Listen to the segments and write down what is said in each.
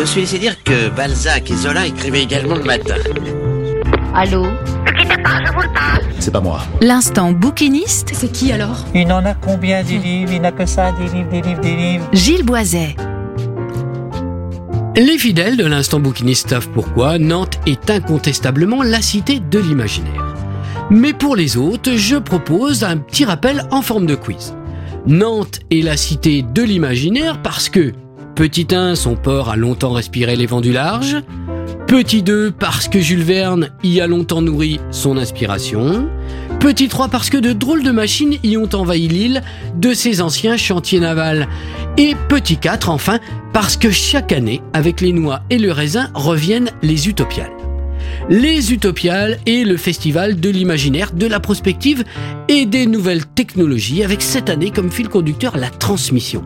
Je suis laissé dire que Balzac et Zola écrivaient également le matin. Allô C'est pas moi. L'instant bouquiniste, C'est qui alors Il en a combien des livres? Il n'a que ça, des livres, des livres, des livres. Gilles Boiset. Les fidèles de l'instant bouquiniste savent pourquoi Nantes est incontestablement la cité de l'imaginaire. Mais pour les autres, je propose un petit rappel en forme de quiz. Nantes est la cité de l'imaginaire parce que Petit 1, son port a longtemps respiré les vents du large. Petit 2, parce que Jules Verne y a longtemps nourri son inspiration. Petit 3, parce que de drôles de machines y ont envahi l'île de ses anciens chantiers navals. Et petit 4, enfin, parce que chaque année, avec les noix et le raisin, reviennent les utopiales. Les Utopiales est le festival de l'imaginaire, de la prospective et des nouvelles technologies avec cette année comme fil conducteur la transmission.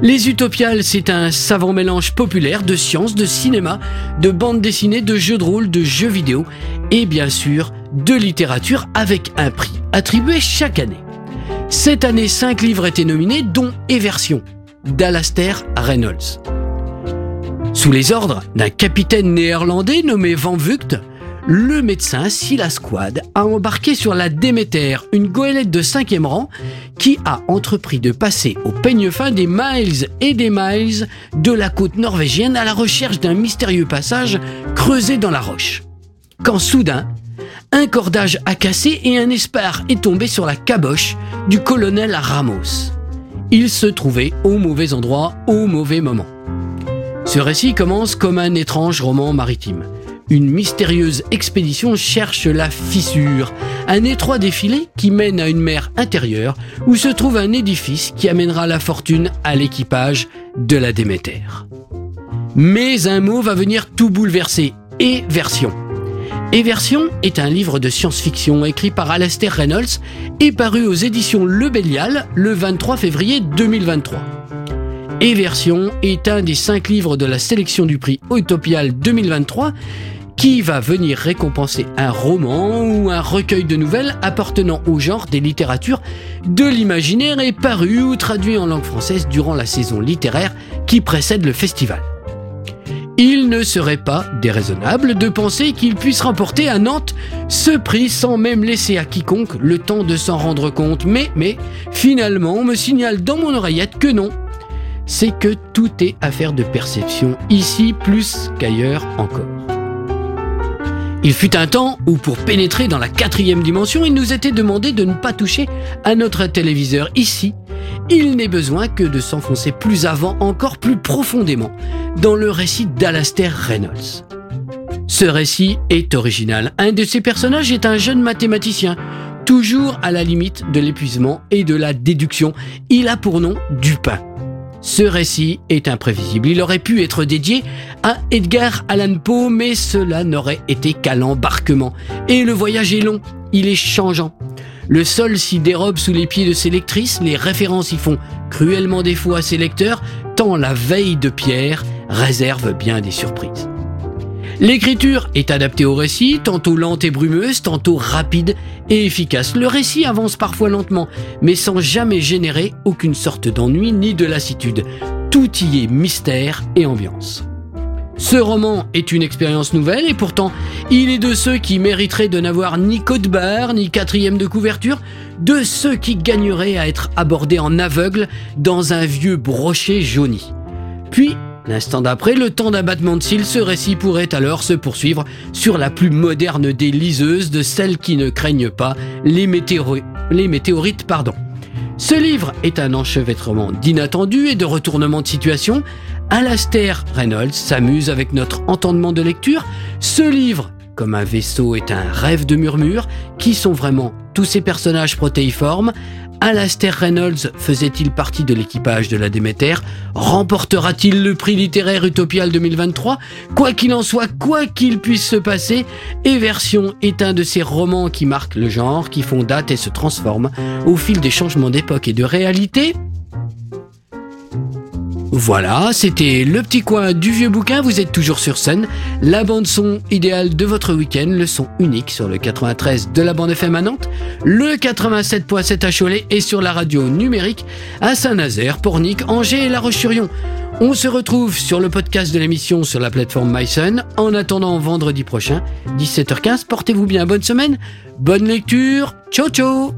Les Utopiales, c'est un savant mélange populaire de sciences, de cinéma, de bande dessinée, de jeux de rôle, de jeux vidéo et bien sûr de littérature avec un prix attribué chaque année. Cette année, cinq livres étaient nominés, dont Eversion d'Alastair Reynolds. Sous les ordres d'un capitaine néerlandais nommé Van Vugt, le médecin Silas Quad a embarqué sur la Déméter une goélette de cinquième rang qui a entrepris de passer au peigne fin des miles et des miles de la côte norvégienne à la recherche d'un mystérieux passage creusé dans la roche. Quand soudain, un cordage a cassé et un espar est tombé sur la caboche du colonel Ramos. Il se trouvait au mauvais endroit au mauvais moment. Ce récit commence comme un étrange roman maritime. Une mystérieuse expédition cherche la fissure, un étroit défilé qui mène à une mer intérieure où se trouve un édifice qui amènera la fortune à l'équipage de la Déméter. Mais un mot va venir tout bouleverser, Éversion. Éversion est un livre de science-fiction écrit par Alastair Reynolds et paru aux éditions Le Bélial le 23 février 2023. Éversion est un des cinq livres de la sélection du prix Utopial 2023 qui va venir récompenser un roman ou un recueil de nouvelles appartenant au genre des littératures de l'imaginaire et paru ou traduit en langue française durant la saison littéraire qui précède le festival. Il ne serait pas déraisonnable de penser qu'il puisse remporter à Nantes ce prix sans même laisser à quiconque le temps de s'en rendre compte. Mais, mais, finalement, on me signale dans mon oreillette que non. C'est que tout est affaire de perception, ici plus qu'ailleurs encore. Il fut un temps où pour pénétrer dans la quatrième dimension, il nous était demandé de ne pas toucher à notre téléviseur. Ici, il n'est besoin que de s'enfoncer plus avant, encore plus profondément, dans le récit d'Alastair Reynolds. Ce récit est original. Un de ses personnages est un jeune mathématicien, toujours à la limite de l'épuisement et de la déduction. Il a pour nom Dupin. Ce récit est imprévisible. Il aurait pu être dédié à Edgar Allan Poe, mais cela n'aurait été qu'à l'embarquement. Et le voyage est long, il est changeant. Le sol s'y dérobe sous les pieds de ses lectrices, les références y font cruellement défaut à ses lecteurs, tant la veille de Pierre réserve bien des surprises. L'écriture est adaptée au récit, tantôt lente et brumeuse, tantôt rapide et efficace. Le récit avance parfois lentement, mais sans jamais générer aucune sorte d'ennui ni de lassitude. Tout y est mystère et ambiance. Ce roman est une expérience nouvelle et pourtant, il est de ceux qui mériteraient de n'avoir ni code barre, ni quatrième de couverture, de ceux qui gagneraient à être abordés en aveugle dans un vieux brochet jauni. Puis, L'instant d'après, le temps d'un battement de cils, ce récit pourrait alors se poursuivre sur la plus moderne des liseuses, de celles qui ne craignent pas les météorites. Pardon. Ce livre est un enchevêtrement d'inattendus et de retournements de situation. Alastair Reynolds s'amuse avec notre entendement de lecture. Ce livre, comme un vaisseau, est un rêve de murmures. Qui sont vraiment tous ces personnages protéiformes Alastair Reynolds faisait-il partie de l'équipage de la Déméter? Remportera-t-il le prix littéraire Utopial 2023 Quoi qu'il en soit, quoi qu'il puisse se passer, Eversion est un de ces romans qui marquent le genre, qui font date et se transforment au fil des changements d'époque et de réalité. Voilà, c'était le petit coin du vieux bouquin, vous êtes toujours sur scène. La bande son idéale de votre week-end, le son unique sur le 93 de la bande FM à Nantes, le 87.7 à Cholet et sur la radio numérique à Saint-Nazaire, Pornic, Angers et La Roche-sur-Yon. On se retrouve sur le podcast de l'émission sur la plateforme MySun. En attendant vendredi prochain, 17h15, portez-vous bien, bonne semaine, bonne lecture, ciao ciao